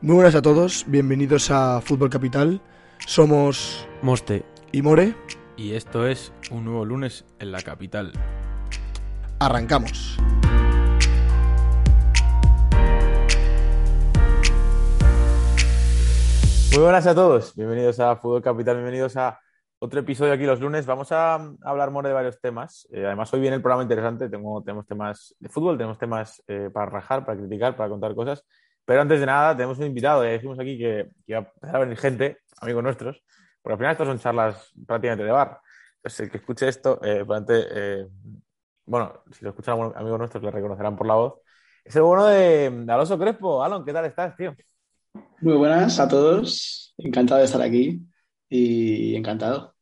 Muy buenas a todos, bienvenidos a Fútbol Capital. Somos Moste. y More. Y esto es un nuevo lunes en la capital. Arrancamos. Muy buenas a todos, bienvenidos a Fútbol Capital, bienvenidos a otro episodio aquí los lunes. Vamos a hablar, More, de varios temas. Eh, además, hoy viene el programa interesante. Tengo, tenemos temas de fútbol, tenemos temas eh, para rajar, para criticar, para contar cosas. Pero antes de nada, tenemos un invitado. Ya dijimos aquí que, que iba a empezar a venir gente, amigos nuestros, porque al final estas son charlas prácticamente de bar. Entonces, el que escuche esto, eh, probablemente, eh, bueno, si lo escuchan algunos amigos nuestros, le reconocerán por la voz. Es el bueno de, de Alonso Crespo. Alon, ¿qué tal estás, tío? Muy buenas a todos, encantado de estar aquí y encantado.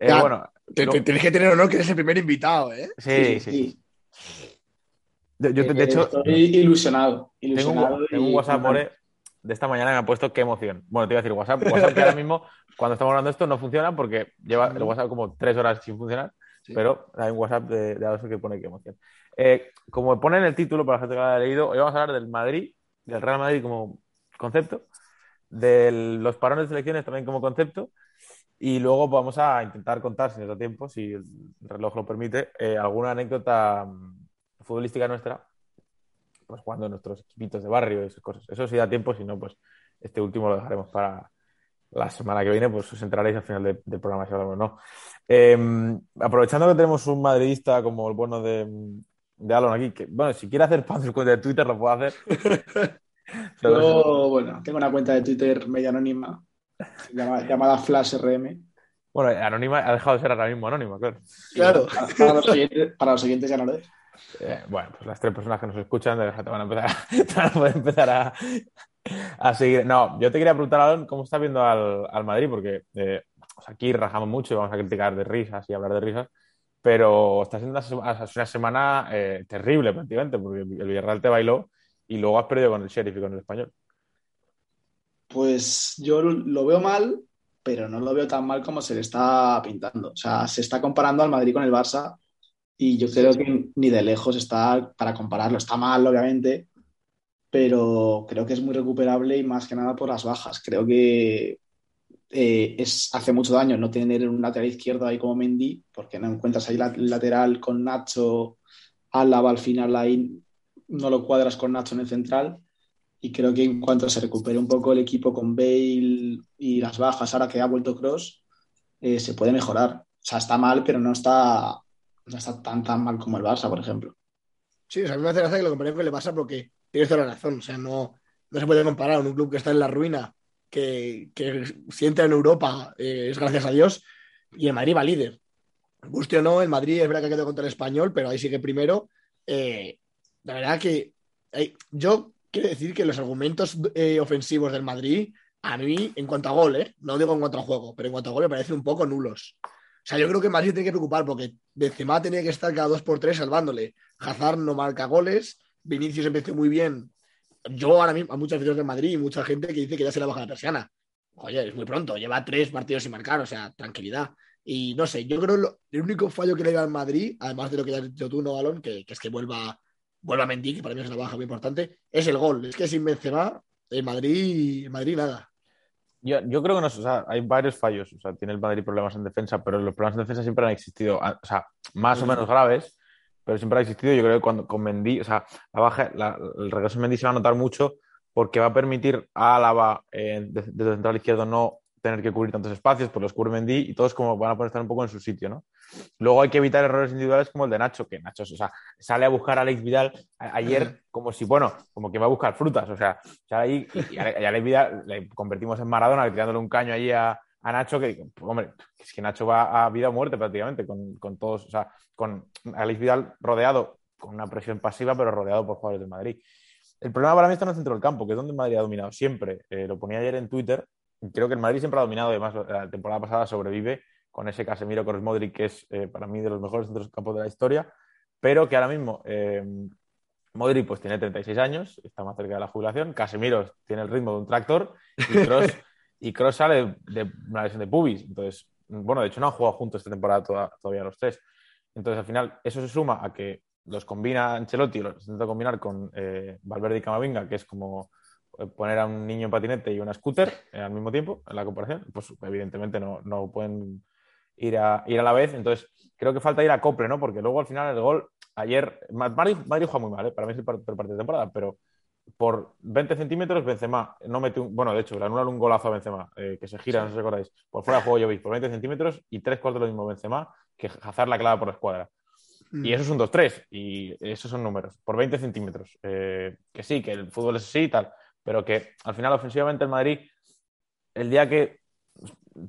Eh, Ya, bueno, Te- lo- te- Tienes que tener honor que eres el primer invitado, ¿eh? sí, sí. Yo, yo, Eh, de hecho, estoy ilusionado. tengo ilusionado un, tengo un WhatsApp, More, de esta mañana me ha puesto qué emoción. Bueno, te iba a decir WhatsApp. WhatsApp que ahora mismo, cuando estamos hablando de esto, no funciona porque lleva el WhatsApp como tres horas sin funcionar. Sí. Pero hay un WhatsApp de, de Alonso que pone qué emoción. Eh, como pone en el título, para la gente que lo haya leído, hoy vamos a hablar del Madrid, del Real Madrid como concepto, de los parones de selecciones también como concepto, y luego vamos a intentar contar, si nos da tiempo, si el reloj lo permite, eh, alguna anécdota mm, futbolística nuestra, pues jugando en nuestros equipitos de barrio y esas cosas. Eso sí da tiempo, si no, pues este último lo dejaremos para la semana que viene, pues os enteraréis al final de- del programa si hablamos o no. Eh, aprovechando que tenemos un madridista como el bueno de, de Alon aquí, que bueno, si quiere hacer pan su cuenta de Twitter lo puede hacer. Yo, bueno, tengo una cuenta de Twitter media anónima llamada, llamada Flash RM. Bueno, Anónima ha dejado de ser ahora mismo Anónima, claro. Claro. Para, para los oyentes, para los oyentes ya no lo es. Eh, bueno, pues las tres personas que nos escuchan te van a empezar a, empezar a, a seguir. No, yo te quería preguntar, Alon, ¿cómo estás viendo al, al Madrid? Porque eh, aquí rajamos mucho y vamos a criticar de risas y hablar de risas, pero está siendo una semana eh, terrible prácticamente, porque el Villarreal te bailó y luego has perdido con el Sheriff y con el Español. Pues yo lo veo mal, pero no lo veo tan mal como se le está pintando. O sea, se está comparando al Madrid con el Barça y yo creo que ni de lejos está para compararlo. Está mal, obviamente, pero creo que es muy recuperable y más que nada por las bajas. Creo que eh, es, hace mucho daño no tener un lateral izquierdo ahí como Mendy, porque no encuentras ahí la- el lateral con Nacho, Álava al final ahí no lo cuadras con Nacho en el central. Y creo que en cuanto se recupere un poco el equipo con Bale y las bajas, ahora que ha vuelto Cross, se puede mejorar. O sea, está mal, pero no está, no está tan tan mal como el Barça, por ejemplo. Sí, o a mí me hace gracia que lo comparé con el Barça porque tienes toda la razón. O sea, no, no se puede comparar un club que está en la ruina, que, que si entra en Europa eh, es gracias a Dios, y el Madrid va líder. Guste o no, el Madrid es verdad que ha quedado contra el español, pero ahí sigue primero. Eh, la verdad que eh, yo quiero decir que los argumentos eh, ofensivos del Madrid, a mí, en cuanto a gol, eh, no digo en cuanto a juego, pero en cuanto a gol me parecen un poco nulos. Sea, yo creo que Madrid tiene que preocupar porque Benzema tenía que estar cada dos por tres salvándole. Hazard no marca goles, Vinicius empezó muy bien. Yo ahora mismo, a muchos aficionados de Madrid y mucha gente que dice que ya se le baja la persiana. Oye, es muy pronto, lleva tres partidos sin marcar, o sea, tranquilidad. Y no sé, yo creo lo- el único fallo que le da al Madrid, además de lo que ya has dicho tú, no, Balón, que, es que vuelva, vuelva Mendy, que para mí es una baja muy importante, es el gol. Es que sin Benzema, el Madrid, el Madrid nada. Yo, yo creo que no, o sea, hay varios fallos. O sea, tiene el Madrid problemas en defensa, pero los problemas en defensa siempre han existido. O sea, más o menos graves, pero siempre ha existido. Yo creo que cuando con Mendy, o sea, la baja, la- el regreso de Mendy se va a notar mucho porque va a permitir a Álava eh, desde el central izquierdo no tener que cubrir tantos espacios, pues los cubre Mendy y todos como van a poder estar un poco en su sitio, ¿no? Luego hay que evitar errores individuales como el de Nacho, que Nacho, o sea, sale a buscar a Alex Vidal a- ayer como si, bueno, como que va a buscar frutas, o sea, sale ahí y, y a y a Alex Vidal le convertimos en Maradona tirándole un caño allí a, a Nacho, que, hombre, es que Nacho va a vida o muerte prácticamente con, con todos, o sea, con Alex Vidal rodeado con una presión pasiva, pero rodeado por jugadores del Madrid. El problema para mí está en el centro del campo, que es donde Madrid ha dominado siempre. Eh, lo ponía ayer en Twitter. Creo que el Madrid siempre ha dominado, además la temporada pasada sobrevive con ese Casemiro con Modric, que es eh, para mí de los mejores centros del campo de la historia, pero que ahora mismo eh, Modric pues tiene 36 años, está más cerca de la jubilación, Casemiro tiene el ritmo de un tractor y Cross, y Cross sale de una lesión de pubis. Entonces, bueno, de hecho no han jugado juntos esta temporada todavía los tres. Entonces, al final, eso se suma a que los combina Ancelotti, los intenta combinar con eh, Valverde y Camavinga, que es como eh, poner a un niño en patinete y una scooter al mismo tiempo, en la comparación, pues evidentemente no, no pueden ir a, ir a la vez. Entonces, creo que falta ir a cople, ¿no? Porque luego al final el gol, ayer, Madrid, Madrid juega muy mal, ¿eh? para mí es el partido parte de temporada, pero por 20 centímetros Benzema no mete un, bueno, de hecho, le anulan un golazo a Benzema, que se gira, no sé si recordáis, por fuera de juego Jovic por 20 centímetros y tres cuartos lo mismo Benzema que Hazard la clava por la escuadra. Mm. Y eso es un 2-3, y esos son números, por 20 centímetros. Eh, que sí, que el fútbol es así y tal, pero que al final ofensivamente el Madrid, el día que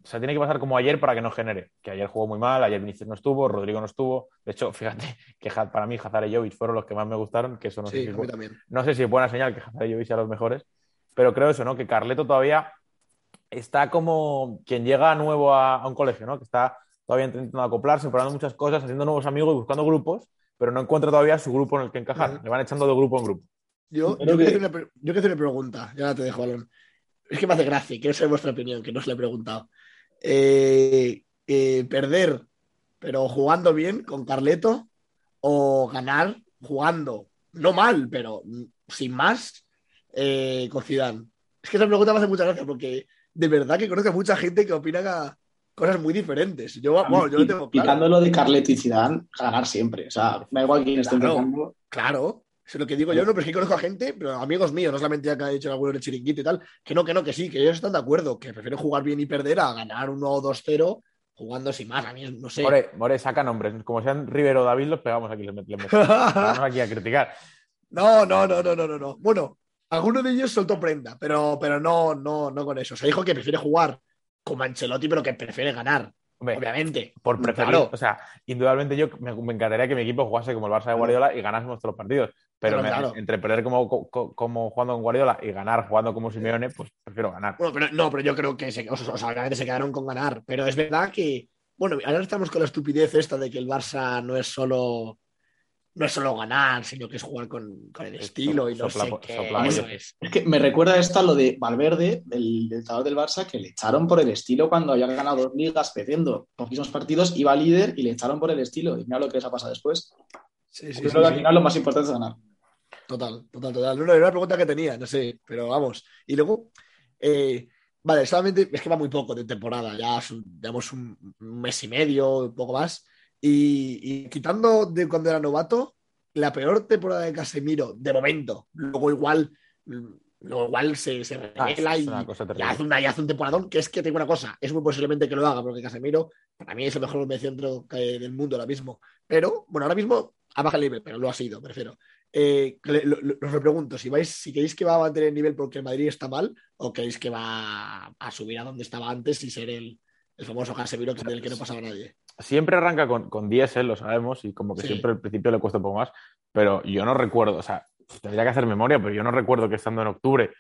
se tiene que pasar como ayer para que no genere, que ayer jugó muy mal, ayer Vinicius no estuvo, Rodrigo no estuvo, de hecho, fíjate que para mí Hazard y Jovic fueron los que más me gustaron, que eso no, sé, si es, no sé si es buena señal que Hazard y Jovic sean los mejores, pero creo eso, ¿no? Que Carleto todavía está como quien llega nuevo a, a un colegio, ¿no? Que está todavía intentando acoplarse, probando muchas cosas, haciendo nuevos amigos y buscando grupos, pero no encuentra todavía su grupo en el que encajar. Le van echando de grupo en grupo. Yo, yo, quiero hacer una, pregunta, ya te dejo, balón. Es que me hace gracia, quiero saber vuestra opinión, que no os la he preguntado. Eh, eh, ¿Perder, pero jugando bien con Carleto? ¿O ganar jugando, no mal, pero sin más, eh, con Zidane? Es que esa pregunta me hace mucha gracia porque de verdad que conozco a mucha gente que opina cosas muy diferentes. Yo, bueno, yo lo tengo claro. de Carlet y Zidane, ganar siempre. O sea, me da igual quién esté claro, Claro, es lo que digo yo, no, pero es que conozco a gente, pero amigos míos, no solamente que ha dicho alguno de chiringuito y tal, que no, que no, que sí, que ellos están de acuerdo, que prefieren jugar bien y perder a ganar 1-2-0 jugando sin más. A mí no sé. More, More saca nombres. Como sean Rivero o David, los pegamos aquí, les metemos. Aquí a criticar. No, no, no, no, no, no, no. Bueno, alguno de ellos soltó prenda, pero, pero no, no, no con eso. O sea, dijo que prefiere jugar como Ancelotti, pero que prefiere ganar. Obviamente. Por preferir. O sea, indudablemente yo me, encantaría que mi equipo jugase como el Barça de Guardiola y ganásemos todos los partidos. Pero entre perder como, como, jugando con Guardiola y ganar jugando como Simeone, pues prefiero ganar. Bueno, pero no, pero yo creo que se, o sea, se quedaron con ganar. Pero es verdad que, bueno, ahora estamos con la estupidez esta de que el Barça no es solo no es solo ganar, sino que es jugar con, el estilo y no sé qué. es. que me recuerda esto a lo de Valverde, el entrenador del Barça, que le echaron por el estilo cuando había ganado dos ligas, perdiendo poquísimos partidos, iba líder y le echaron por el estilo. Y mira lo que les ha pasado después. Sí, sí, Creo que al final lo más importante es ganar. Total, total, total. Una, una pregunta que tenía, no sé, pero vamos. Y luego, eh, vale, solamente es que va muy poco de temporada, ya llevamos un mes y medio, un poco más. Y, quitando de cuando era novato, la peor temporada de Casemiro, de momento, luego igual, luego igual se, se ah, revela y, hace una, y, hace un temporadón, que es que tengo una cosa, es muy posiblemente que lo haga, porque Casemiro para mí es el mejor mediocentro del mundo ahora mismo. Pero, bueno, ahora mismo a baja nivel, pero lo ha sido, prefiero. Eh, os pregunto, si vais, si queréis que va a mantener el nivel porque el Madrid está mal, o queréis que va a subir a donde estaba antes y ser el, el famoso Casemiro del que no pasaba nadie siempre arranca con, con diésel, lo sabemos, y como que siempre al principio le cuesta un poco más, pero yo no recuerdo, o sea, tendría que hacer memoria, pero yo no recuerdo que estando en octubre,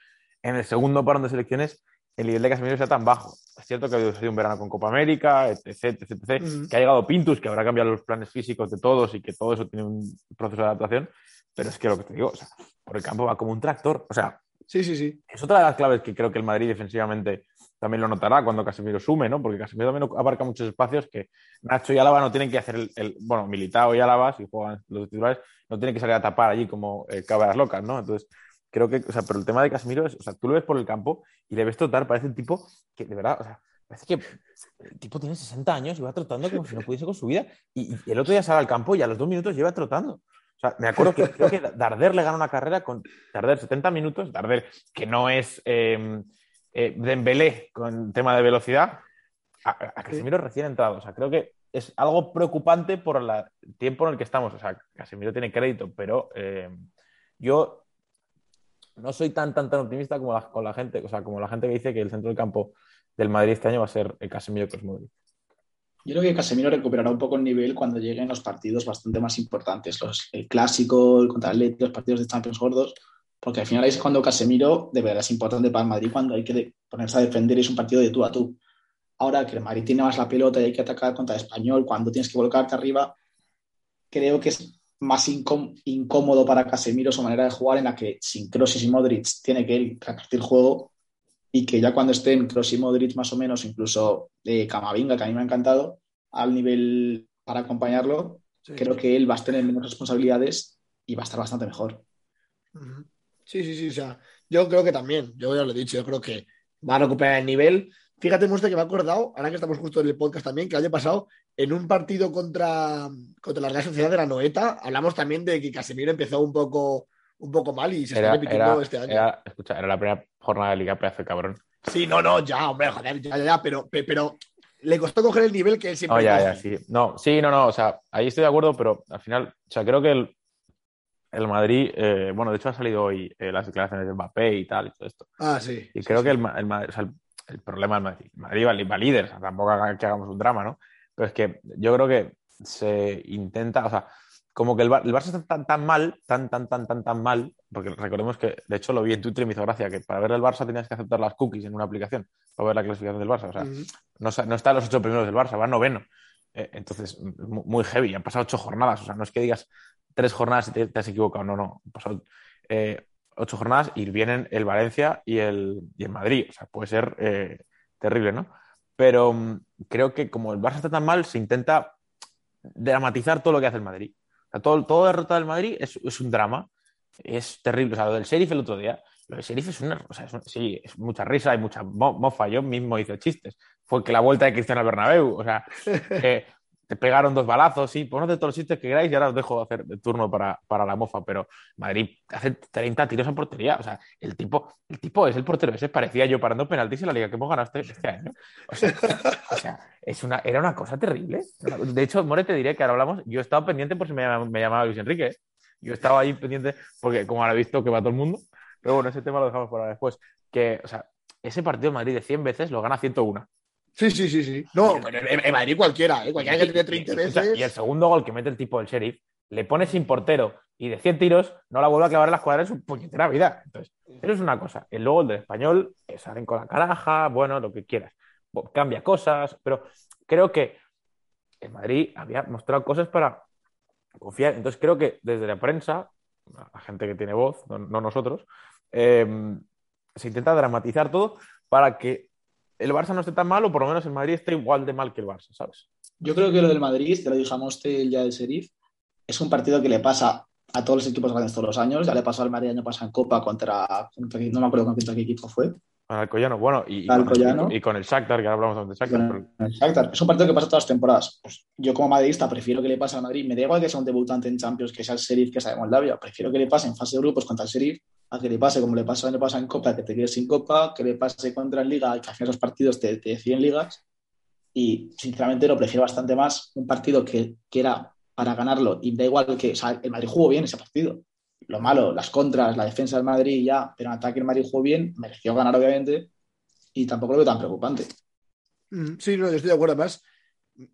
en el segundo parón de selecciones, el nivel de Casemiro sea tan bajo. Es cierto que ha sido un verano con Copa América, etc, etc, que ha llegado Pintus, que habrá cambiado los planes físicos de todos y que todo eso tiene un proceso de adaptación, pero es que lo que te digo, o sea, por el campo va como un tractor, o sea, sí, sí, sí. Es otra de las claves que creo que el Madrid defensivamente también lo notará cuando Casemiro sume, ¿no? Porque Casemiro también abarca muchos espacios que Nacho y Álava no tienen que hacer el, bueno, Militao y Álava, si juegan los titulares, no tienen que salir a tapar allí como eh, cabras locas, ¿no? Entonces, creo que, o sea, pero el tema de Casemiro es, o sea, tú lo ves por el campo y le ves trotar, parece un tipo que, de verdad, o sea, parece que el tipo tiene 60 años y va trotando como si no pudiese con su vida y, el otro día sale al campo y a los dos minutos lleva trotando. O sea, me acuerdo que creo que Darder le gana una carrera con Darder 70 minutos, Darder que no es... Eh, eh, Dembélé con tema de velocidad, a, Casemiro recién entrado. O sea, creo que es algo preocupante por el tiempo en el que estamos. O sea, Casemiro tiene crédito, pero eh, yo no soy tan, tan, tan optimista como la, con la gente, o sea, como la gente que dice que el centro del campo del Madrid este año va a ser el Casemiro Cosmodric. Yo creo que Casemiro recuperará un poco el nivel cuando lleguen los partidos bastante más importantes, los, el clásico, el contra el los partidos de Champions gordos, Porque al final es cuando Casemiro de verdad es importante para el Madrid cuando hay que ponerse a defender y es un partido de tú a tú. Ahora que el Madrid tiene más la pelota y hay que atacar contra el español, cuando tienes que volcarte arriba, creo que es más incómodo para Casemiro su manera de jugar en la que sin Kroos y Modric tiene que él repartir juego y que ya cuando estén Kroos y Modric más o menos, incluso de Camavinga, que a mí me ha encantado, al nivel para acompañarlo, creo que él va a tener menos responsabilidades y va a estar bastante mejor. Sí, sí, sí, o sea, yo creo que también, yo ya lo he dicho, yo creo que va a recuperar el nivel. Fíjate, Muestra, que me ha acordado, ahora que estamos justo en el podcast también, que el año pasado, en un partido contra, contra la Real Sociedad de la Noeta, hablamos también de que Casemiro empezó un poco, un poco mal y se está repitiendo este año. Era, escucha, era la primera jornada de Liga, pedazo cabrón. Sí, no, no, ya, hombre, joder, ya, ya, ya, pero, pero le costó coger el nivel que él siempre. Oh, ya, ya, sí. No, sí, no, no, o sea, ahí estoy de acuerdo, pero al final, o sea, creo que el, el Madrid, eh, bueno, de hecho ha salido hoy eh, las declaraciones de Mbappé y tal y todo esto. Ah, sí. Y creo que el, el, o sea, el, problema del Madrid, el Madrid va, va líder, o sea, tampoco que hagamos un drama, ¿no? Pero es que yo creo que se intenta, o sea, como que el, el Barça está tan, tan mal, tan, tan, tan, tan, tan mal, porque recordemos que, de hecho, lo vi en Twitter y me hizo gracia, que para ver el Barça tenías que aceptar las cookies en una aplicación para ver la clasificación del Barça. O sea, no, no está en los ocho primeros del Barça, va noveno. Eh, entonces, muy heavy, han pasado ocho jornadas, o sea, no es que digas tres jornadas y te, has equivocado, no, no, han pasado eh, ocho jornadas y vienen el Valencia y el, y el Madrid, o sea, puede ser eh, terrible, ¿no? Pero um, creo que como el Barça está tan mal, se intenta dramatizar todo lo que hace el Madrid. O sea, todo, todo derrota del Madrid es, es, un drama, es terrible. O sea, lo del sheriff el otro día, lo del sheriff es una, o sea, es, sí, es mucha risa, hay mucha mofa. Yo mismo hice chistes. Fue que la vuelta de Cristiano Bernabéu, o sea, eh, te pegaron dos balazos, sí, poned todos los chistes que queráis y ahora os dejo hacer turno para, para, la mofa, pero Madrid hace 30 tiros en portería, o sea, el tipo, el tipo es el portero, ese parecía yo parando penaltis en la liga que hemos ganado este, año. O sea, es una, era una cosa terrible. De hecho, More, te diré que ahora hablamos, yo he estado pendiente por si me, llamaba, me llamaba Luis Enrique, ¿eh? yo estaba ahí pendiente porque como ahora he visto que va todo el mundo, pero bueno, ese tema lo dejamos para después, que, o sea, ese partido de Madrid de 100 veces lo gana 101. Sí, sí, sí, sí. No, en, Madrid cualquiera, ¿eh? cualquiera que tiene 30 veces. Y el segundo gol que mete el tipo del sheriff, le pone sin portero y de 100 tiros, no la vuelve a clavar en la escuadra en su puñetera vida. Entonces, eso es una cosa. El luego el del español, salen con la caraja, bueno, lo que quieras. Cambia cosas, pero creo que en Madrid había mostrado cosas para confiar. Entonces, creo que desde la prensa, la gente que tiene voz, no, no nosotros, eh, se intenta dramatizar todo para que el Barça no esté tan mal o por lo menos el Madrid esté igual de mal que el Barça, ¿sabes? Yo creo que lo del Madrid, te lo dijamos el día del Sheriff, es un partido que le pasa a todos los equipos grandes todos los años. Ya le pasó al Madrid el año pasado en Copa contra, contra no me acuerdo contra qué equipo fue. Al Alcoyano, bueno, y, al Con, y con el Shakhtar, que ahora hablamos del Shakhtar. El Shakhtar. Es un partido que pasa todas las temporadas. Pues yo como madridista prefiero que le pase al Madrid. Me da igual que sea un debutante en Champions, que sea el Sheriff, que sea de Moldavia. Prefiero que le pase en fase de grupos contra el Sheriff a que le pase como le pasó año pasado en Copa, que te quedes sin Copa, que le pase contra en Liga, que al final los partidos te, te deciden ligas. Y sinceramente lo prefiero bastante más un partido que, que era para ganarlo y da igual que, o sea, el Madrid jugó bien ese partido. Lo malo, las contras, la defensa del Madrid ya, pero en ataque el Madrid jugó bien, mereció ganar obviamente y tampoco lo veo tan preocupante. Mm, sí, no, yo estoy de acuerdo. Además,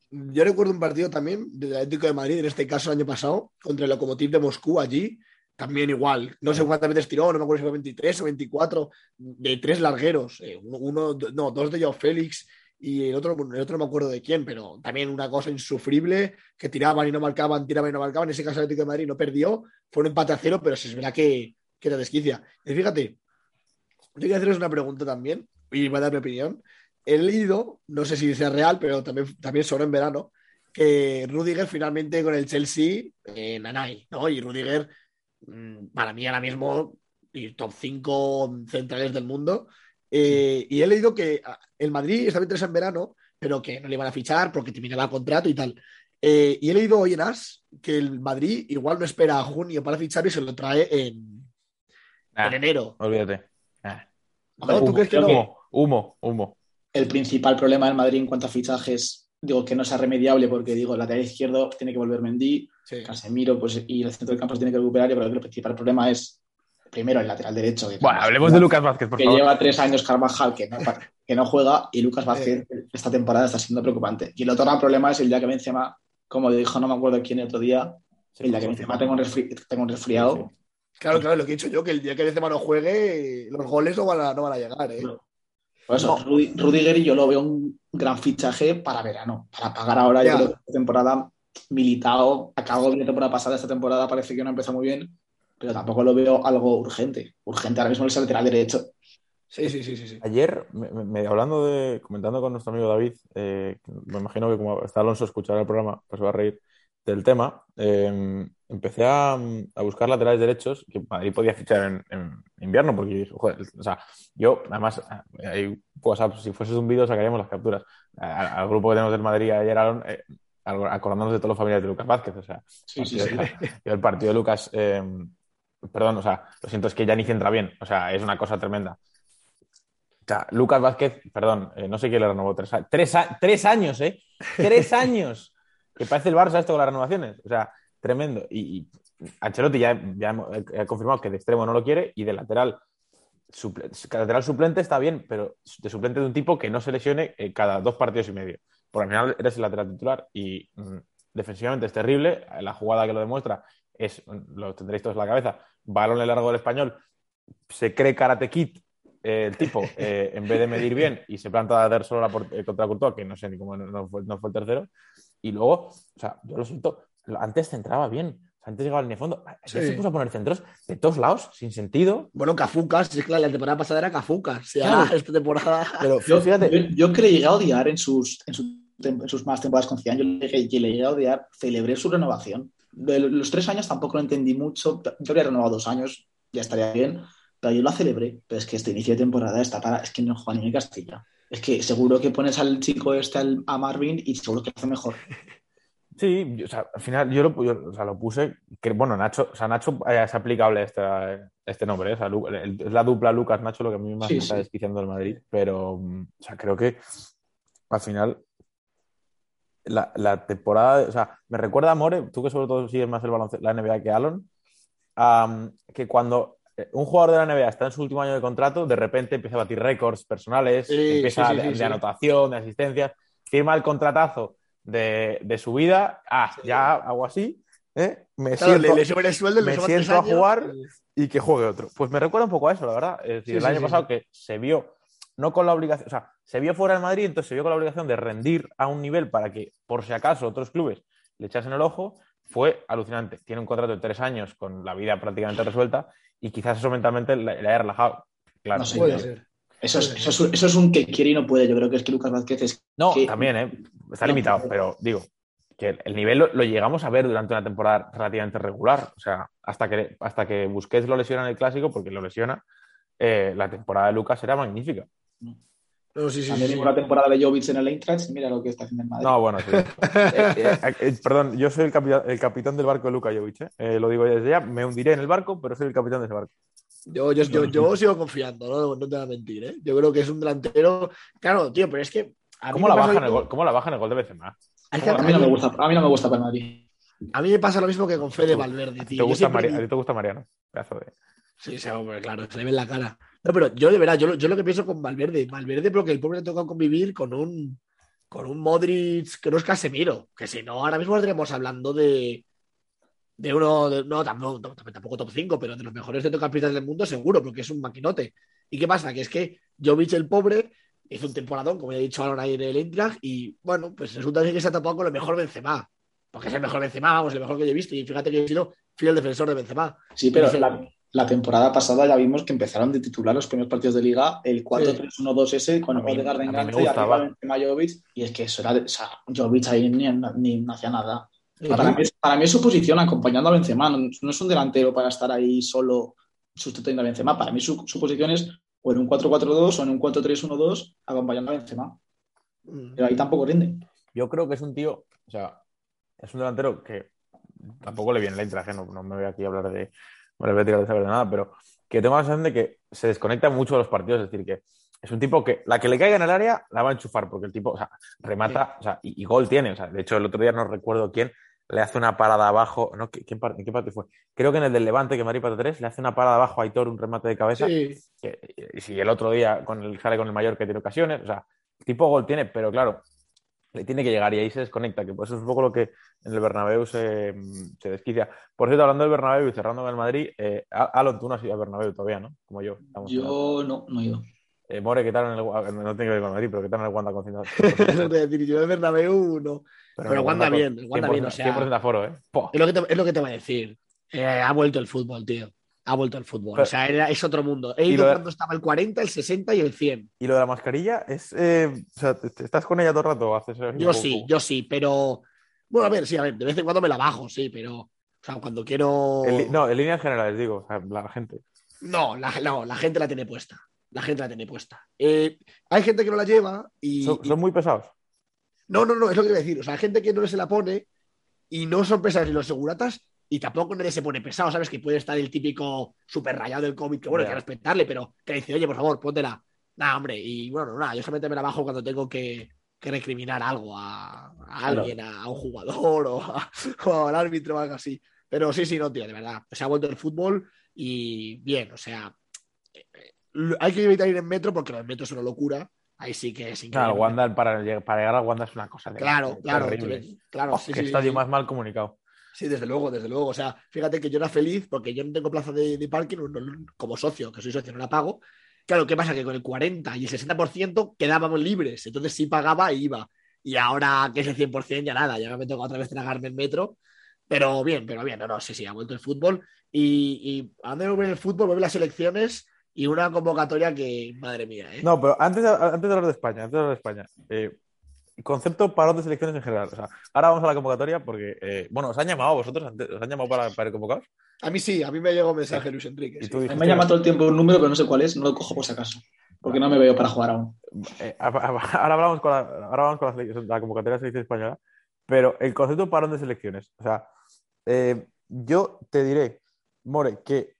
yo recuerdo un partido también del Atlético de Madrid, en este caso el año pasado, contra el Lokomotiv de Moscú allí, también igual. No sé cuántas veces tiró, no me acuerdo si fue 23 o 24, de tres largueros. Eh, uno, no, dos de ellos Félix y el otro, el otro no me acuerdo de quién, pero también una cosa insufrible, que tiraban y no marcaban, tiraban y no marcaban. En ese caso el Atlético de Madrid no perdió, fue un empate a cero, pero se verdad que, que te desquicia. Y fíjate, yo quiero haceros una pregunta también, y voy a dar mi opinión. He leído, no sé si sea real, pero también, también sobre en verano, que Rudiger finalmente con el Chelsea en Nanay, ¿no? Y Rudiger para mí ahora mismo top 5 centrales del mundo. Eh, y he leído que ah, el Madrid estaba interesado en verano, pero que no le iban a fichar porque terminaba el contrato y tal. Eh, y he leído hoy en As que el Madrid igual no espera a junio para fichar y se lo trae en, en enero. Olvídate. ¿tú crees que humo, humo, humo. El principal problema del Madrid en cuanto a fichajes, digo que no sea remediable porque digo, el lateral izquierdo tiene que volver Mendy, Casemiro pues, y el centro del campo se tiene que recuperar. Yo creo que el principal problema es, primero, el lateral derecho. bueno, hablemos de Lucas Vázquez, por que lleva tres años Carvajal que no, que no juega y Lucas Vázquez esta temporada está siendo preocupante. Y el otro gran problema es el día que Benzema, como dijo, no me acuerdo quién el otro día, el día que Benzema tengo un, tengo un resfriado. Claro, claro, lo que he dicho yo, que el día que Benzema no juegue, los goles no van a, no van a llegar, ¿eh? No. Por eso, Rudi- Rudiger y yo lo veo un gran fichaje para verano, para pagar ahora. Ya. Yo creo que temporada militado, acabó bien la temporada pasada, esta temporada parece que no empezó muy bien, pero tampoco lo veo algo urgente. Urgente ahora mismo es el lateral derecho. Sí, sí, sí, sí. sí. Ayer, me- me- hablando de, comentando con nuestro amigo David, eh, me imagino que como está Alonso escuchará el programa, pues va a reír del tema. eh, empecé a, a buscar laterales derechos que Madrid podía fichar en, en invierno, porque dije, joder, o sea, yo, además, hay WhatsApp, si fuese un vídeo sacaríamos las capturas. A- Al grupo que tenemos del Madrid ayer, Aaron, eh, acordándonos de todos los familiares de Lucas Vázquez, o sea, Sí, sí, partido- sí. el partido de Lucas, eh, perdón, o sea, lo siento, es que ya ni centra bien, o sea, es una cosa tremenda. O sea, Lucas Vázquez, perdón, eh, no sé quién le renovó tres, tres, tres años, ¿eh? Tres años. Que parece el Barça esto con las renovaciones. O sea, tremendo. Y, y Ancelotti ya, ya hemos- ha confirmado que de extremo no lo quiere y de lateral, lateral suplente está bien, pero de suplente de un tipo que no se lesione eh, cada dos partidos y medio. Porque al final eres el lateral titular y mm, defensivamente es terrible. La jugada que lo demuestra es, mm, lo tendréis todos en la cabeza, balón en largo del español, se cree Karate Kid eh, el tipo, eh, en vez de medir bien y se planta a dar solo la por- eh, contra Courtois, que no sé ni cómo no, no fue, no fue el tercero, y luego, o sea, yo lo siento, antes centraba bien, o sea, antes llegaba al fondo, ayer Sí. se puso a poner centros de todos lados, sin sentido, Bueno, Cafucas, sí, claro, la temporada pasada era Cafucas. Ya Claro. esta temporada. pero Yo, fíjate, yo, yo que le llegué a odiar en sus, en, sus en sus más temporadas con Zidane, yo le llegué, le llegué a odiar, celebré su renovación. De los tres años tampoco lo entendí mucho, yo habría renovado dos años, ya estaría bien, pero yo lo celebré, pero es que este inicio de temporada está para, es que no juega ni en Castilla. Es que seguro que pones al chico este, al- a Marvin, y seguro que lo hace mejor. Sí, o sea, al final yo lo, yo, o sea, lo puse, que bueno, Nacho, o sea, Nacho eh, es aplicable este, este nombre, ¿eh? o sea, Lu- el- es la dupla Lucas-Nacho lo que a mí más Sí, me está sí. desquiciando del Madrid, pero, mm, o sea, creo que al final la, la temporada, o sea, me recuerda a More, tú que sobre todo sigues más el baloncesto, la NBA que Alon, que cuando eh, un jugador de la NBA está en su último año de contrato, de repente empieza a batir récords personales, Sí, empieza sí, sí, de, anotación, de asistencias, firma el contratazo de, de su vida, ah, ya hago así, ¿eh? me Claro, siento, le, le el sueldo, me siento a jugar y que juegue otro. Pues me recuerda un poco a eso, la verdad. Es decir, el año pasado que se vio, no con la obligación, o sea, se vio fuera del Madrid, entonces se vio con la obligación de rendir a un nivel para que, por si acaso, otros clubes le echasen el ojo, fue alucinante. Tiene un contrato de tres años con la vida prácticamente resuelta y quizás eso mentalmente le, haya relajado. Claro, No sé, Puede ser. Eso es, eso, es, un- eso es un que quiere y no puede. Yo creo que es que Lucas Vázquez es No, que- también, ¿eh? Está limitado, pero- pero digo que el- el nivel lo, lo llegamos a ver durante una temporada relativamente regular. O sea, hasta que, hasta que Busquets lo lesiona en el clásico, porque lo lesiona, eh, la temporada de Lucas era magnífica. No, sí, sí, También sí, la temporada de Jovic en el Eintracht mira lo que está haciendo el Madrid. No, bueno, sí. Eh, eh, eh, perdón, yo soy el, capitán, el capitán del barco de Luka Jovic. ¿eh? Eh, lo digo desde ya, me hundiré en el barco, pero soy el capitán de ese barco. Yo, yo, yo, yo sigo confiando, ¿no? no te voy a mentir, ¿eh? Yo creo que es un delantero. Claro, tío, pero es que. a ¿Cómo la, bajan el gol, ¿Cómo la bajan el gol de Benzema? es que a, mí no me gusta, a mí no me gusta para Madrid. a mí me pasa lo mismo que con Fede Valverde, ¿Te tío. Gusta siempre- ¿A ti te gusta Mariano? Pedazo de... Sí, sí, hombre, claro, se le ve en la cara. No, pero yo de verdad, yo, lo- yo lo que pienso con Valverde, Valverde porque el pobre le toca convivir con un con un Modric que no es Casemiro, que si no, ahora mismo estaríamos hablando de de uno, de- no, tampoco, tampoco, top 5, pero de los mejores centrocampistas del mundo seguro, porque es un maquinote. ¿Y qué pasa? Que es que Jovic el pobre hizo un temporadón, como ya he dicho ahora ahí en el Eintracht, y bueno, pues resulta que se ha tapado con lo mejor Benzema, porque es el mejor Benzema, vamos, el mejor que yo he visto, y fíjate que he sido fiel defensor de Benzema. Sí, pero la, la temporada pasada ya vimos que empezaron de titular los primeros partidos de liga, el 4-3-1-2-S con Odegaard de a mí me enganche y arriba Benzema Jovic, y es que eso era, de- o sea, Jovic ahí ni, ni- no hacía nada. Para sí. mí, es- para mí es su posición acompañando a Benzema, no, no es un delantero para estar ahí solo sustituyendo a Benzema, para mí su, su posición es o en un 4-4-2 o en un 4-3-1-2 acompañando a Benzema, Mm. pero ahí tampoco rinde. Yo creo que es un tío, o sea, es un delantero que tampoco le viene la intraje, no, no me voy aquí a hablar de, no le voy a tirar de nada, pero que tengo la sensación de que se desconecta mucho de los partidos, es decir, que es un tipo que la que le caiga en el área la va a enchufar, porque el tipo, o sea, remata, o sea, y, y gol tiene, o sea, de hecho el otro día no recuerdo quién, le hace una parada abajo, no, ¿qué, quién par- ¿en qué parte fue? Creo que en el del Levante, que Madrid pata 3, le hace una parada abajo a Aitor, un remate de cabeza, Sí. que- y si el otro día con el, sale con el mayor que tiene ocasiones, o sea, el tipo gol tiene, pero claro, le tiene que llegar y ahí se desconecta, que pues eso es un poco lo que en el Bernabéu se, se desquicia. Por cierto, hablando del Bernabéu y cerrando con el Madrid, eh, Alon, tú no has ido al Bernabéu todavía, ¿no? Como yo. Yo no, no he ido. Eh, More, ¿qué tal en el No tiene que ver con Madrid, pero ¿qué tal en el Wanda con Eso te decir, yo el Bernabéu no. Pero, pero Wanda bien, el Wanda bien, o sea. 100% aforo, ¿eh? Es lo, que te, es lo que te voy a decir. Eh, ha vuelto el fútbol, tío ha vuelto el fútbol. o sea, es otro mundo. He ido cuando estaba el 40, el 60 y el 100. ¿Y lo de la mascarilla? es eh, o sea, ¿Estás con ella todo el rato? Haces yo sí, yo sí, pero. Bueno, a ver, sí, a ver, de vez en cuando me la bajo, sí, pero. O sea, cuando quiero. no, en líneas generales, digo, o sea, la gente. No la, no, la gente la tiene puesta. La gente la tiene puesta. Eh, hay gente que no la lleva y. ¿Son, muy pesados? No, no, no, es lo que quiero decir. O sea, hay gente que no se la pone y no son pesados. Y los seguratas y tampoco nadie se pone pesado, ¿sabes? Que puede estar el típico super rayado del COVID, que bueno, hay que respetarle, pero que dice, oye, por favor, póntela. Nah, hombre, y bueno, nada, yo solamente me la bajo cuando tengo que, recriminar algo a, alguien, a, un jugador o, al árbitro o algo así. Pero sí, sí, no, tío, de verdad. Se ha vuelto el fútbol y bien, o sea, eh, hay que evitar ir en metro porque el metro es una locura. Ahí sí que es increíble. Claro, Wanda, para, para llegar a Wanda es una cosa. De, claro, claro, claro. Oh, qué estadio más mal comunicado. Sí, desde luego, desde luego. O sea, fíjate que yo era feliz porque yo no tengo plaza de, parking como socio, que soy socio, no la pago. Claro, ¿qué pasa? Que con el 40 y el 60% quedábamos libres. Entonces sí pagaba e iba. Y ahora que es el 100% ya nada, ya me tengo otra vez tragarme el metro. Pero bien, pero bien, no, no, sí, sí, ha vuelto el fútbol. Y, y a de volver el fútbol, vuelve las elecciones y una convocatoria que, madre mía, ¿eh? No, pero antes de, antes de hablar de España, antes de hablar de España, eh, concepto para de selecciones en general. O sea, ahora vamos a la convocatoria porque, eh, bueno, ¿os han llamado a vosotros? ¿Os han llamado para, para convocaros? A mí sí, a mí me llegó un mensaje Luis Enrique. Me ha llamado todo el tiempo un número, pero no sé cuál es, no lo cojo por si acaso, porque no me veo para jugar aún. Eh, ahora hablamos con la, ahora vamos con la, la convocatoria de selección española, pero el concepto parón de selecciones. O sea, eh, yo te diré, More, que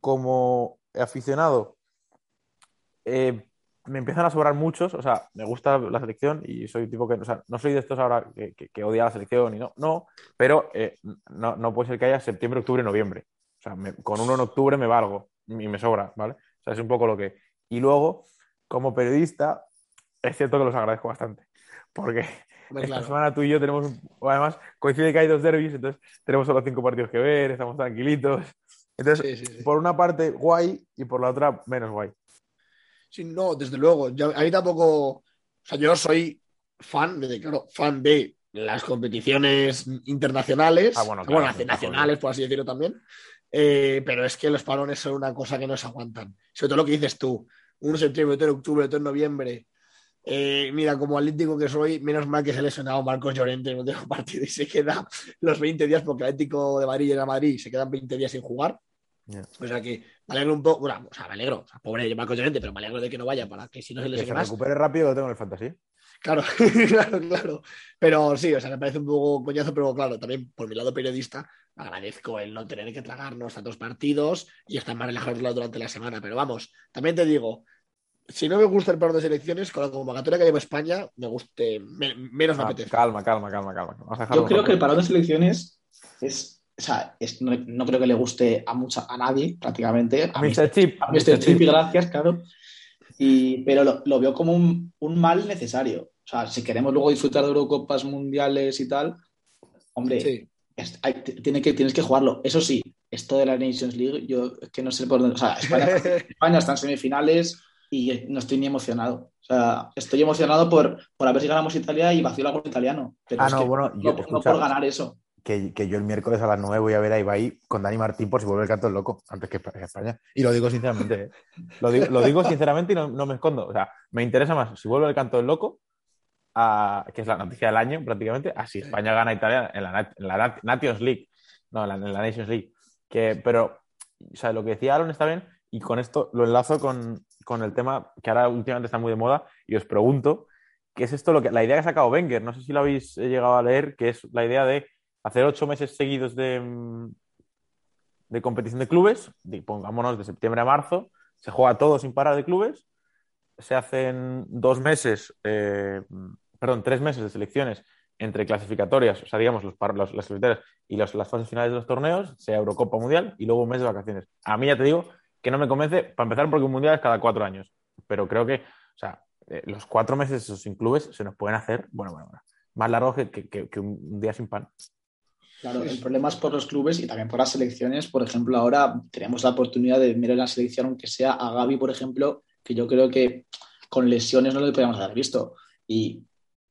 como aficionado eh, me empiezan a sobrar muchos, o sea, me gusta la selección y soy tipo que, o sea, no soy de estos ahora que, odia la selección y no, no, pero eh, no, no, puede ser que haya septiembre, octubre, noviembre. O sea, con uno en octubre me valgo y me sobra, ¿vale? O sea, es un poco lo que... Y luego, como periodista, es cierto que los agradezco bastante, porque esta semana tú y yo tenemos, además, coincide que hay dos derbis, entonces tenemos solo cinco partidos que ver, estamos tranquilitos. Entonces, por una parte, guay, y por la otra, menos guay. Sí, no, desde luego. Yo, a mí tampoco. O sea, yo soy fan, de, claro, fan de las competiciones internacionales. Ah, bueno, nacionales, por así decirlo también. Eh, pero es que los parones son una cosa que no se aguantan. Sobre todo lo que dices tú. Un septiembre, otro octubre, otro noviembre. Eh, mira, como atlético que soy, menos mal que se ha lesionado Marcos Llorente en el último partido y se queda los 20 días, porque el Atlético de Madrid llega a Madrid y se quedan 20 días sin jugar. O sea que me alegro un poco, bueno, o sea, me alegro, o sea, pobre Marco Llorente, pero me alegro de que no vaya para que si no se les Que se recupere rápido, lo tengo en el fantasy. Claro, claro, claro. Pero sí, o sea, me parece un poco coñazo, pero claro, también por mi lado periodista, agradezco el no tener que tragarnos a dos partidos y estar más relajados durante la semana. Pero vamos, también te digo, si no me gusta el paro de selecciones, con la convocatoria que lleva España, me guste, menos me ah, apetece. Calma, calma, calma, calma. Yo creo que el paro de selecciones es o sea, no, creo que le guste a mucha, a nadie prácticamente. A, Mr. Chip. A Mr. Chip, gracias, claro. Y, pero lo, veo como un, mal necesario. O sea, si queremos luego disfrutar de Eurocopas mundiales y tal, hombre, tiene que, tienes que jugarlo. Eso sí, esto de la Nations League, yo es que no sé por dónde. O sea, España, está en semifinales y no estoy ni emocionado. O sea, estoy emocionado por, por a ver si ganamos Italia y vacío el italiano. Pero ah, no, bueno, no, no por ganar eso que, yo el miércoles a las 9 voy a ver a Ibai con Dani Martín por si vuelve el canto loco antes que España. Y lo digo sinceramente. ¿eh? Lo, digo, sinceramente y no, me escondo. O sea, me interesa más si vuelve el canto del loco, que es la noticia del año prácticamente, así España gana a Italia en la, Nations League. No, en la, Nations League. Que, pero, o sea, lo que decía Aaron está bien y con esto lo enlazo con, con el tema que ahora últimamente está muy de moda y os pregunto, ¿qué es esto? Lo que, la idea que ha sacado Wenger, no sé si lo habéis llegado a leer, que es la idea de hacer ocho meses seguidos de, mm, de competición de clubes, pongámonos de septiembre a marzo, se juega todo sin parar de clubes, se hacen dos meses, eh, perdón, tres meses de selecciones entre clasificatorias, o sea, digamos, los, las clasificatorias y las fases finales de los torneos, sea Eurocopa Mundial y luego un mes de vacaciones. A mí ya te digo que no me convence, para empezar, porque un Mundial es cada cuatro años, pero creo que, o sea, eh, los cuatro meses esos sin clubes se nos pueden hacer, bueno, bueno, bueno más largo que, que- que- que un día sin pan. Claro, el problema es por los clubes y también por las selecciones. Por ejemplo, ahora tenemos la oportunidad de mirar en la selección, aunque sea a Gaby, por ejemplo, que yo creo que con lesiones no lo podríamos haber visto. Y,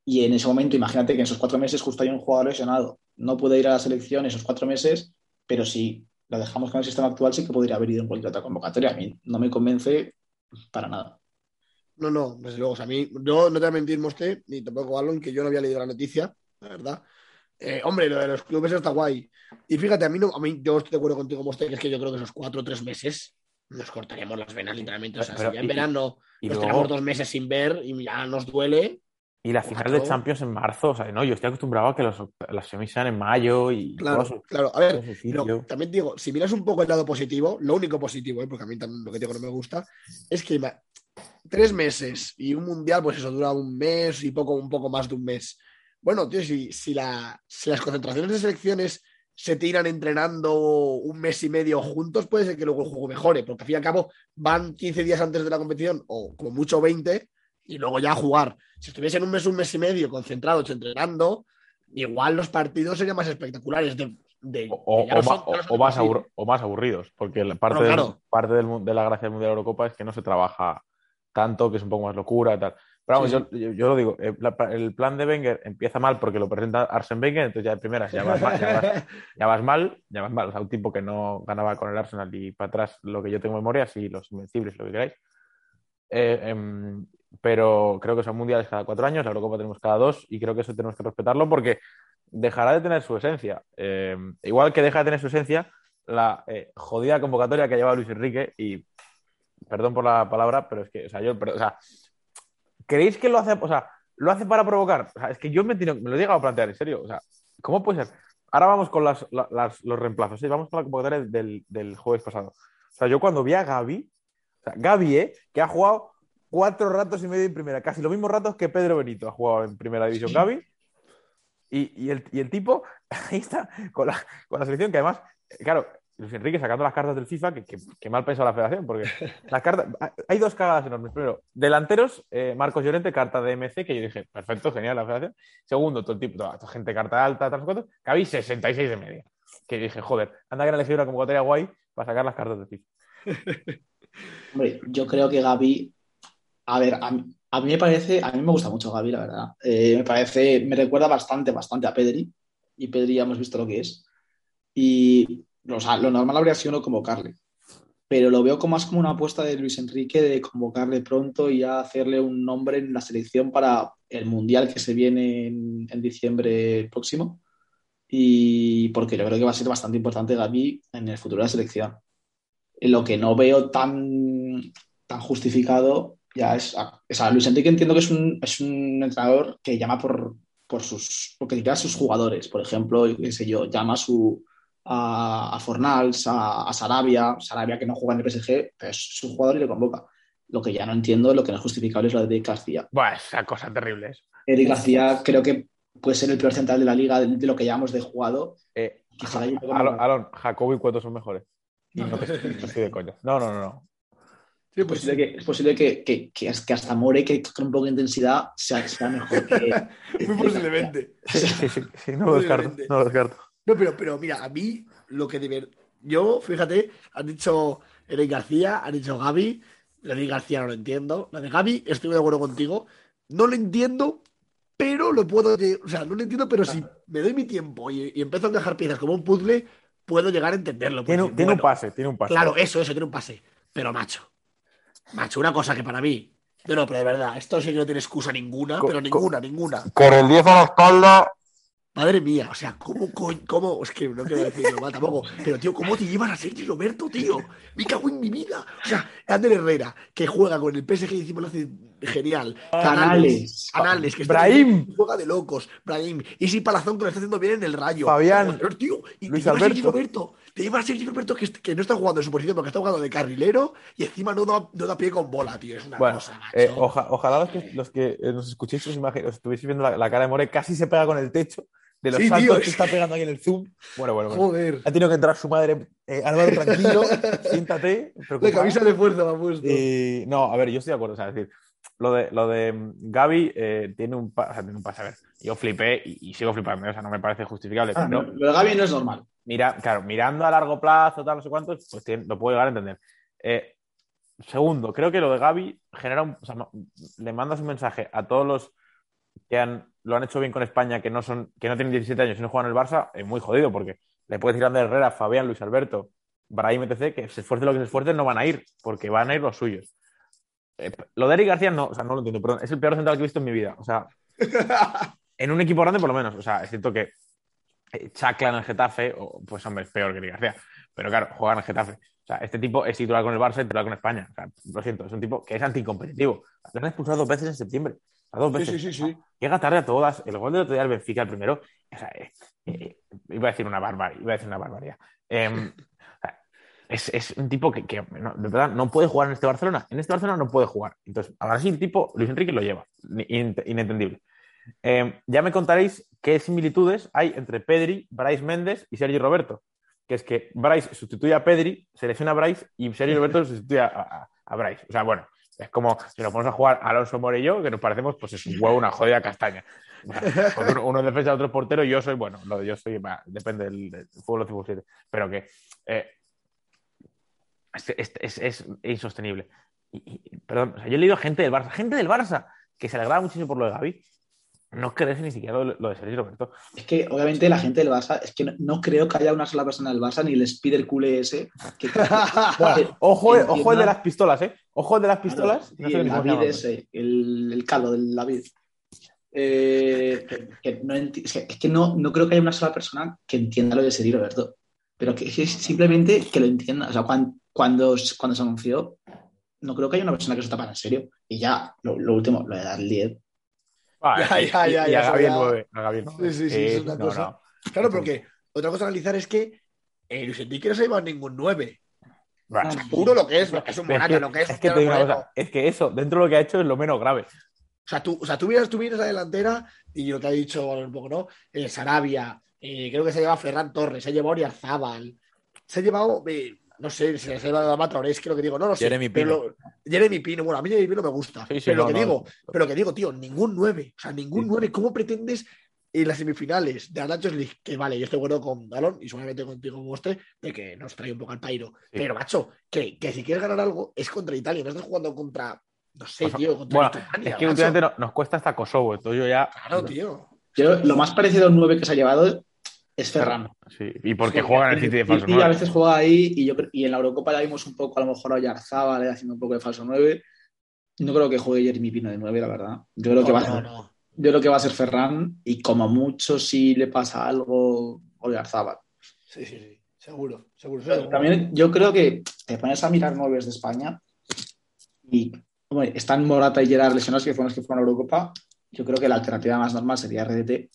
y en ese momento, imagínate que en esos cuatro meses justo hay un jugador lesionado. No puede ir a la selección esos cuatro meses, pero si lo dejamos con el sistema actual, sí que podría haber ido en cualquier otra convocatoria. A mí no me convence para nada. No, no, desde luego. O sea, a mí, yo no te voy a mentir, Moste, ni tampoco Alon, que yo no había leído la noticia, la verdad. Eh, hombre, lo de los clubes está guay. Y fíjate, a mí, no, a mí yo estoy de acuerdo contigo, Moste, que es que yo creo que esos cuatro o tres meses nos cortaríamos las venas, literalmente. O sea, Pero- si ya en y- verano Y nos luego, tenemos dos meses sin ver y ya nos duele. y la final de. Champions en marzo, o sea, no, yo estoy acostumbrado a que los, las semis sean en mayo y Claro, todo claro. A ver, pero también digo, si miras un poco el lado positivo, lo único positivo, ¿eh? porque a mí también lo que digo no me gusta, es que tres meses y un mundial, pues eso dura un mes y poco, un poco más de un mes. Bueno, tío, si, si, la, si las concentraciones de selecciones se tiran entrenando un mes y medio juntos, puede ser que luego el juego mejore, porque al fin y al cabo van 15 días antes de la competición, o como mucho 20, y luego ya a jugar. Si estuviesen un mes, un mes y medio concentrados entrenando, igual los partidos serían más espectaculares. De, de- O, más por sí. abur- o más aburridos, porque la parte, Bueno, del- parte del de la gracia del Mundial de la Eurocopa es que no se trabaja tanto, que es un poco más locura y tal. Pero vamos, Sí, yo, yo- yo lo digo, eh, el plan de Wenger empieza mal porque lo presenta Arsene Wenger, entonces ya de primeras ya vas, mal, ya, vas, ya vas mal, ya vas mal. O sea, un tipo que no ganaba con el Arsenal y para atrás lo que yo tengo en memoria, sí, los invencibles, lo que queráis. Eh, em, pero creo que son mundiales cada cuatro años, la Eurocopa tenemos cada dos y creo que eso tenemos que respetarlo porque dejará de tener su esencia. Eh, igual que deja de tener su esencia la eh, jodida convocatoria que lleva Luis Enrique y perdón por la palabra, pero es que, o sea, yo, pero, o sea, ¿creéis que lo hace, o sea, lo hace para provocar? O sea, es que yo me, tiro- me lo he llegado a plantear, en serio, o sea, ¿cómo puede ser? Ahora vamos con las, la- las- los reemplazos, ¿sí? vamos con la convocatoria del, del jueves pasado. O sea, yo cuando vi a Gaby, o sea, Gaby, ¿eh? que ha jugado cuatro ratos y medio en primera, casi los mismos ratos que Pedro Benito ha jugado en primera división Gaby. Y, y el, y el tipo, ahí está, con la, con la selección, que además, eh, claro, Luis Enrique sacando las cartas del FIFA, que, que- que mal pensó la federación, porque las cartas, hay dos cagadas enormes. Primero, delanteros, eh, Marcos Llorente, carta de MC, que yo dije, perfecto, genial la federación. Segundo, todo el tipo, toda esta gente carta alta, tal, cuatro, que habéis 66 de media. Que dije, joder, anda que han elegido una convocatoria guay para sacar las cartas del FIFA. Hombre, yo creo que Gaby, a ver, a mí, a mí me parece, a mí me gusta mucho Gaby, la verdad. Eh, me parece, me recuerda bastante, bastante a Pedri, y Pedri ya hemos visto lo que es. Y, o lo normal habría sido no convocarle, pero lo veo como más como una apuesta de Luis Enrique de convocarle pronto y ya hacerle un nombre en la selección para el Mundial que se viene en, diciembre próximo. Y porque yo creo que va a ser bastante importante Gaby en el futuro de la selección. Lo que no veo tan, justificado ya es. O sea, Luis Enrique entiendo que es un, entrenador que llama por, sus. porque a sus jugadores. Por ejemplo, qué sé yo, llama a su. A, a Fornals, a, a Sarabia, Sarabia que no juega en el PSG, pero es su jugador y le convoca. Lo que ya no entiendo, lo que no es justificable es lo de Eric García. Buah, esa cosa terrible es. Eric García creo que puede ser el peor central de la liga de, de lo que llamamos de jugado. Eh, Alon, Alon, Jacobo y Cueto son mejores. Y no, no estoy de coña. No, no, no, no. Sí, Es pues posible que, es posible que, que, que, que hasta More, que con un poco de intensidad, sea, sea mejor que. muy posiblemente. Sí, sí, sí, sí, no lo descarto. No lo descarto. No, pero, pero mira, a mí lo que de ver. Yo, fíjate, han dicho Eric García, han dicho Gaby. La de García no lo entiendo. La de Gaby, estoy de acuerdo contigo. No lo entiendo, pero lo puedo. O sea, no lo entiendo, pero si me doy mi tiempo y, y empiezo a encajar piezas como un puzzle, puedo llegar a entenderlo. Tiene, un- tiene un pase, tiene un pase. Claro, eso, eso, tiene un pase. Pero, macho. Macho, una cosa que para mí. No, no, pero de verdad, esto sí que no tiene excusa ninguna, Co- pero ninguna, ninguna. Con el 10 a la espalda. Madre mía, o sea, ¿cómo, coño, cómo? Es que no quiero decirlo mal tampoco, pero tío, ¿cómo te llevan a Sergi Roberto, tío? Me cago en mi vida. O sea, Ander Herrera, que juega con el PSG y encima lo hace genial. Canales. Canales, que está Brahim. juega de locos. Brahim. Y si Palazón, que lo está haciendo bien en el rayo. Fabián. Tío, y Luis te lleva a Sergi Alberto. Roberto. Te lleva a Sergi Roberto que, que no está jugando en su posición, porque está jugando de carrilero y encima no da, no da pie con bola, tío. Es una Bueno, cosa, macho. eh, oja- ojalá los que, los que eh, nos escuchéis os, os estuvieseis viendo la, la cara de More, casi se pega con el techo de los Sí, saltos tío, que es- está pegando ahí en el zoom. Bueno, bueno, bueno. Joder. Ha tenido que entrar su madre. eh, Álvaro, tranquilo, siéntate. La preocupado. camisa de fuerza me ha puesto. Eh, no, a ver, yo estoy de acuerdo. O sea, es decir, lo de, lo de Gaby eh, tiene, un pa- o sea, tiene un pase. A ver, yo flipé y, y sigo flipando, o sea, no me parece justificable. Ah, pero no, Lo de Gaby no es normal. mira, claro, mirando a largo plazo, tal, no sé cuántos, pues tiene- lo puedo llegar a entender. Eh, segundo, creo que lo de Gaby genera un, o sea, no- le mandas un mensaje a todos los que han, lo han hecho bien con España, que no son, que no tienen 17 años y no juegan en el Barça, es muy jodido porque le puedes decir a Ander Herrera, Fabián, Luis Alberto, Brahim, etc., que se esfuerce lo que se esfuerce, no van a ir, porque van a ir los suyos. Eh, lo de Eric García no, o sea, no lo entiendo, perdón, es el peor central que he visto en mi vida. O sea, en un equipo grande por lo menos. O sea, es cierto que eh, Chacla en el Getafe, o, pues hombre, es peor que Eric García. Pero claro, juega en el Getafe. O sea, este tipo es titular con el Barça y titular con España. O sea, lo siento, es un tipo que es anticompetitivo. Lo han expulsado dos veces en septiembre. A dos veces. sí, sí, sí. Llega tarde a todas. El gol del otro día del Benfica, el primero. O sea, eh, eh, iba a decir una barbaridad. Iba a decir una barbaridad. Em, es, es un tipo que, que, no, de verdad no puede jugar en este Barcelona. En este Barcelona no puede jugar. Entonces, ahora sí, el tipo, Luis Enrique lo lleva. In- inentendible. Eh, ya me contaréis qué similitudes hay entre Pedri, Bryce Méndez y Sergi Roberto. Que es que Bryce sustituye a Pedri, selecciona a Bryce y Sergi Roberto sustituye a, a, a Bryce. O sea, bueno, es como si nos ponemos a jugar Alonso More y yo, que nos parecemos, pues es un huevo, una jodida castaña. Uno, es defensa, otro es portero, y yo soy, bueno, lo de yo soy, bah, depende del, del fútbol 57, pero que eh, es, es, es, es insostenible. Y, y, perdón, o sea, yo he leído gente del Barça, gente del Barça, que se alegraba muchísimo por lo de Gaby. No crees ni siquiera lo, lo de Sergio Roberto. Es que obviamente la gente del Barça, es que no, no creo que haya una sola persona del Barça, ni el Spider ese. Que, bueno, ojo, ojo el de las pistolas, ¿eh? Ojo el de las pistolas. Claro, no sé el David ese, el, el calvo del David. Eh, que, que no es que no, no, creo que haya una sola persona que entienda lo de Sergio Roberto. Pero que es simplemente que lo entienda. O sea, cuando, cuando, cuando se anunció, no creo que haya una persona que se tapa en serio. Y ya, lo, lo último, lo de dar el 10. Ah, ya, ya, ya, y, ya, y a Gaby el ya. 9. A Gaby el 9. Sí, sí, sí, es una no, cosa. no. Claro, porque otra cosa a analizar es que eh, Luis Enrique no se ha llevado ningún 9. Bueno, Puro lo que es, lo que es un es Morata, que, lo que es. es que te digo una cosa, es que eso, dentro de lo que ha hecho, es lo menos grave. O sea, tú, o sea, tú miras, tú miras la delantera y lo que ha dicho un poco, ¿no? Eh, Sarabia, eh, creo que se ha llevado Ferran Torres, se ha llevado Oriarzábal, se ha llevado, eh, no sé, se ha llevado a Matraoré, es que lo que digo, no lo sé. Jeremy lo- Jeremy Pino, bueno, a mí Jeremy Pino me gusta. Sí, sí, pero no, lo que no. digo, pero lo que digo, tío, ningún 9, o sea, ningún Sí. 9, ¿cómo pretendes en las semifinales de la Nations League? Que vale, yo estoy de acuerdo con Dalón y seguramente contigo como este, de que nos trae un poco al pairo. Pero, macho, que, que si quieres ganar algo es contra Italia, no estás jugando contra, no sé, Pues, tío, contra Bueno, Lituania, es que últimamente no- nos cuesta hasta Kosovo, entonces yo ya. Claro, tío. Yo, lo más parecido a un 9 que se ha llevado es Ferran. Sí, y porque juega en el City de falso Y a 9. veces juega ahí y, yo, y en la Eurocopa ya vimos un poco a lo mejor a Yarzábal eh, haciendo un poco de falso 9. No creo que juegue Jeremy Pino de 9, la verdad. Yo creo, que va a No, ser, no. Yo creo que va a ser Ferran y como mucho si le pasa algo o Yarzábal. Sí, sí, sí. Seguro, seguro. Seguro. También yo creo que te pones a mirar nueves de España y bueno, están Morata y Gerard lesionados que fueron los que fueron a la Eurocopa. Yo creo que la alternativa más normal sería RDT.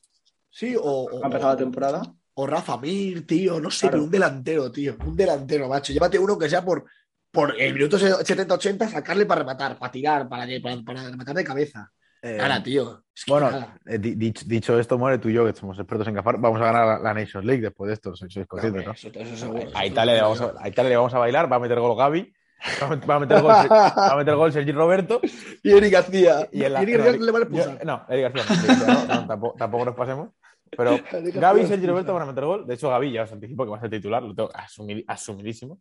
Sí, o, Ha empezado la temporada. o Rafa Mir, tío, no sé, Claro. pero un delantero, tío. Un delantero, macho. Llévate uno que sea por, por el minuto 70-80 sacarle para rematar, para tirar, para, que- para, para rematar de cabeza. Eh, tío. Es que bueno, eh, di- dicho, dicho esto, More, tú y yo, que somos expertos en cafar, vamos a ganar la, la Nations League después de esto, sois, sois conscientes, ¿no? Eso- eso seguro, A eso Italia, le vamos a, a Italia le vamos a bailar, va a meter gol Gaby, va a met- va a meter gol, va a meter gol Sergi Roberto. Y Eric García. Y en la- Eric no, García le van a expulsar. no, Eric García no, no, tampoco, tampoco nos pasemos. Pero Gaby y Sergi. Roberto van a meter gol. De hecho, Gaby ya os anticipo que va a ser titular, lo tengo asumid- asumidísimo.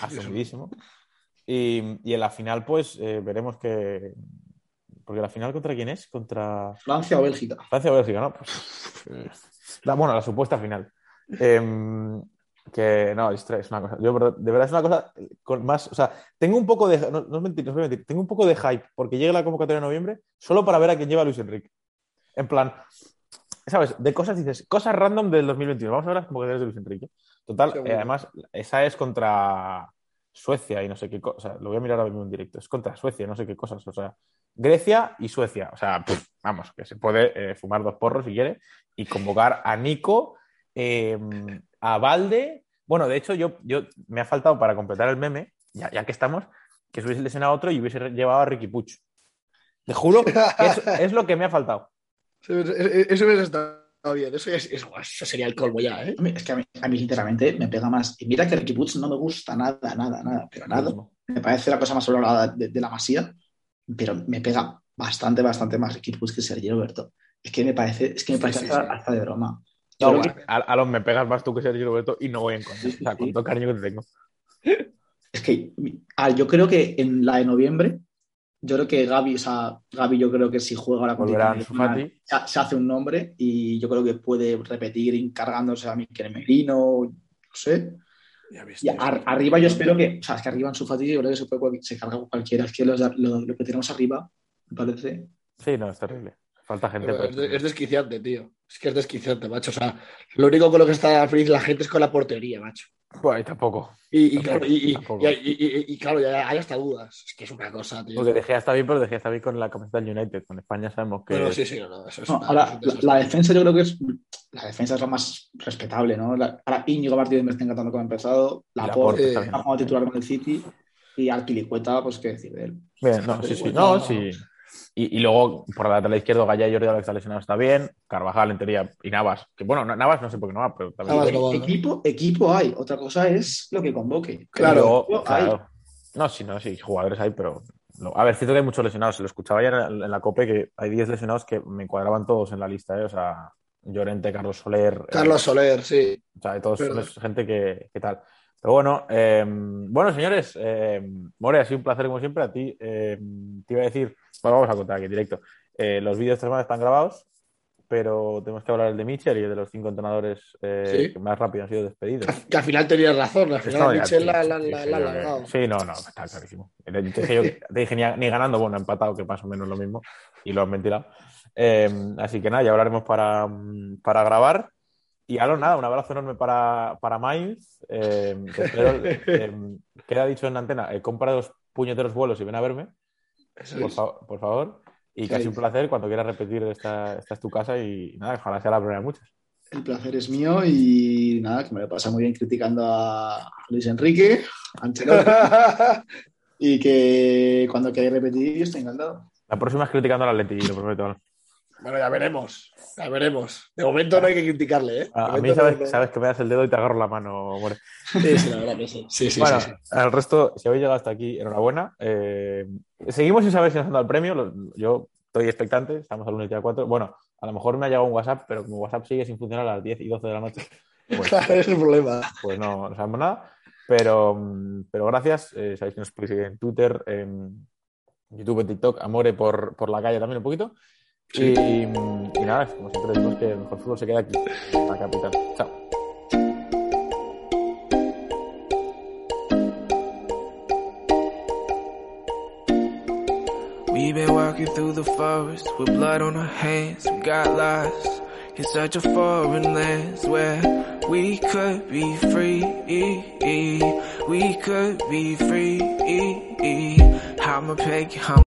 Asumidísimo. Y, y en la final, pues eh, veremos que. Porque la final, ¿contra quién es? Contra. Francia o Bélgica. Francia o Bélgica, ¿no? Pues, eh, la, bueno, la supuesta final. Em, que no, es, es una cosa. Yo, pero de verdad, es una cosa con más. O sea, tengo un poco de. No, no es mentir, no os voy a mentir. Tengo un poco de hype porque llegue la convocatoria de noviembre solo para ver a quién lleva Luis Enrique. En plan, ¿sabes? De cosas dices, cosas random del 2021. Vamos a ver las convocatorias de Luis Enrique. Total, eh, además, esa es contra Suecia y no sé qué cosa. O sea, lo voy a mirar ahora mismo en directo. Es contra Suecia, no sé qué cosas. O sea, Grecia y Suecia. O sea, pff, vamos, que se puede eh, fumar dos porros si quiere y convocar a Nico, eh, a Valde. Bueno, de hecho, yo, yo me ha faltado para completar el meme, ya, ya que estamos, que se hubiese lesionado a otro y hubiese llevado a Ricky Puch. Te juro que es, es lo que me ha faltado. Eso hubiese estado bien. Eso, es- es- eso sería el colmo ya, ¿eh? Es que a mí, a mí, sinceramente, me pega más. Y mira que Ricky Puig no me gusta nada, nada, nada, pero nada. Me parece la cosa más valorada de, de la masía. Pero me pega bastante, bastante más Ricky Puig que Sergio Roberto. Es que me parece, es que me parece Sí, sí, hasta, de broma. No, bueno, a, a los me pegas más tú que Sergio Roberto y no voy en contra. O sea, con todo cariño que te tengo. Es que ah, yo creo que en la de noviembre, yo creo que Gaby, o sea, Gaby yo creo que si juega ahora con Volverá Titán, Ansu Fati. se, se hace un nombre y yo creo que puede repetir encargándose a Miquel Merino, no sé. Ya Y arriba yo espero que, o sea, es que arriba en su Fati yo creo que se, puede, se carga cualquiera. Es que lo, lo que tenemos arriba, me parece. Sí, no, es terrible. Falta gente. Es, pero- de- es desquiciante, tío. Es que es desquiciante, macho. O sea, lo único con lo que está feliz la gente es con la portería, macho. Pues tampoco. Y, y claro, y, y- Tampoco. y- y- y- y claro, ya hay hasta dudas. Es que es una cosa, tío. Porque De Gea está bien, pero De Gea está bien con la camiseta del United. Con España sabemos que. Bueno, sí, sí, no, no, eso es No, una- ahora, es un la, la defensa yo creo que es. La defensa es lo más respetable, ¿no? La- ahora Íñigo Martínez me está encantando como ha empezado. La Laporte Porte ha jugado titular con el City. Y Arpilicueta, pues qué decir de él. Bien, no, sí, sí. No, no. sí. Y, y luego, por la lateral izquierdo, Gaya y Jordi Alba, que está lesionado, está bien. Carvajal, en teoría, y Navas. Que bueno, no- Navas no sé por qué no va, pero también. Navas no va, ¿no? equipo, equipo hay. Otra cosa es lo que convoque. Claro, Luego, claro. No, sí, no, sí, jugadores hay, pero. no. A ver, cierto que hay muchos lesionados. Se lo escuchaba ya en, la- en la COPE que hay 10 lesionados que me cuadraban todos en la lista, ¿eh? O sea, Llorente, Carlos Soler. eh, Carlos Soler, sí. O sea, de todos es gente que, que tal. Pero bueno, eh, bueno, señores, eh, More, ha sido un placer como siempre. A ti eh, te iba a decir, bueno, vamos a contar aquí en directo. Eh, los vídeos de esta semana están grabados, pero tenemos que hablar el de Mitchell y el de los cinco entrenadores eh, Sí. que más rápido han sido despedidos. Que al final tenías razón. Al final sí, la, sí, la, sí, la, sí, la ha largado. Sí, no, no, está clarísimo. Te dije, yo, te dije ni, ni ganando, bueno, empatado, que más o menos lo mismo, y lo han ventilado. Eh, así que nada, ya hablaremos para, mm, para grabar. Y Alon, nada, un abrazo enorme para, para Miles. Eh, espero, eh, queda dicho en la antena, eh, compra dos puñeteros vuelos y ven a verme, por, es. fa- por favor. Y casi un placer, cuando quieras repetir, esta, esta es tu casa y nada, ojalá sea la primera de muchas. El placer es mío y nada, que me lo pasa muy bien criticando a Luis Enrique, Ancelotti, y que cuando queráis repetir, estoy encantado. La próxima es criticando al Atleti, lo prometo. Bueno, ya veremos. Ya veremos. De momento no hay que criticarle, ¿eh? De A, mí sabes, no- no- sabes que me das el dedo y te agarro la mano, More. Sí, sí, la verdad que sí. Sí, sí, bueno, sí, sí. al resto, si habéis llegado hasta aquí, enhorabuena. Eh, seguimos sin saber si nos han dado el premio. Yo estoy expectante, estamos al lunes día 4. Bueno, a lo mejor me ha llegado un WhatsApp, pero como WhatsApp sigue sin funcionar a las 10 y 12 de la noche, pues, Claro, es el problema. pues no, no sabemos nada. Pero, mm, pero gracias. Eh, sabéis que nos podéis seguir en Twitter, en YouTube, en TikTok, Amore por, por la calle también un poquito. Y, mm, y nada, como siempre decimos que el mejor fútbol se queda aquí, en la capital. Chao. We've been walking through the forest with blood on our hands. We got lost in such a foreign land where we could be free. We could be free. I'm a peg, I'm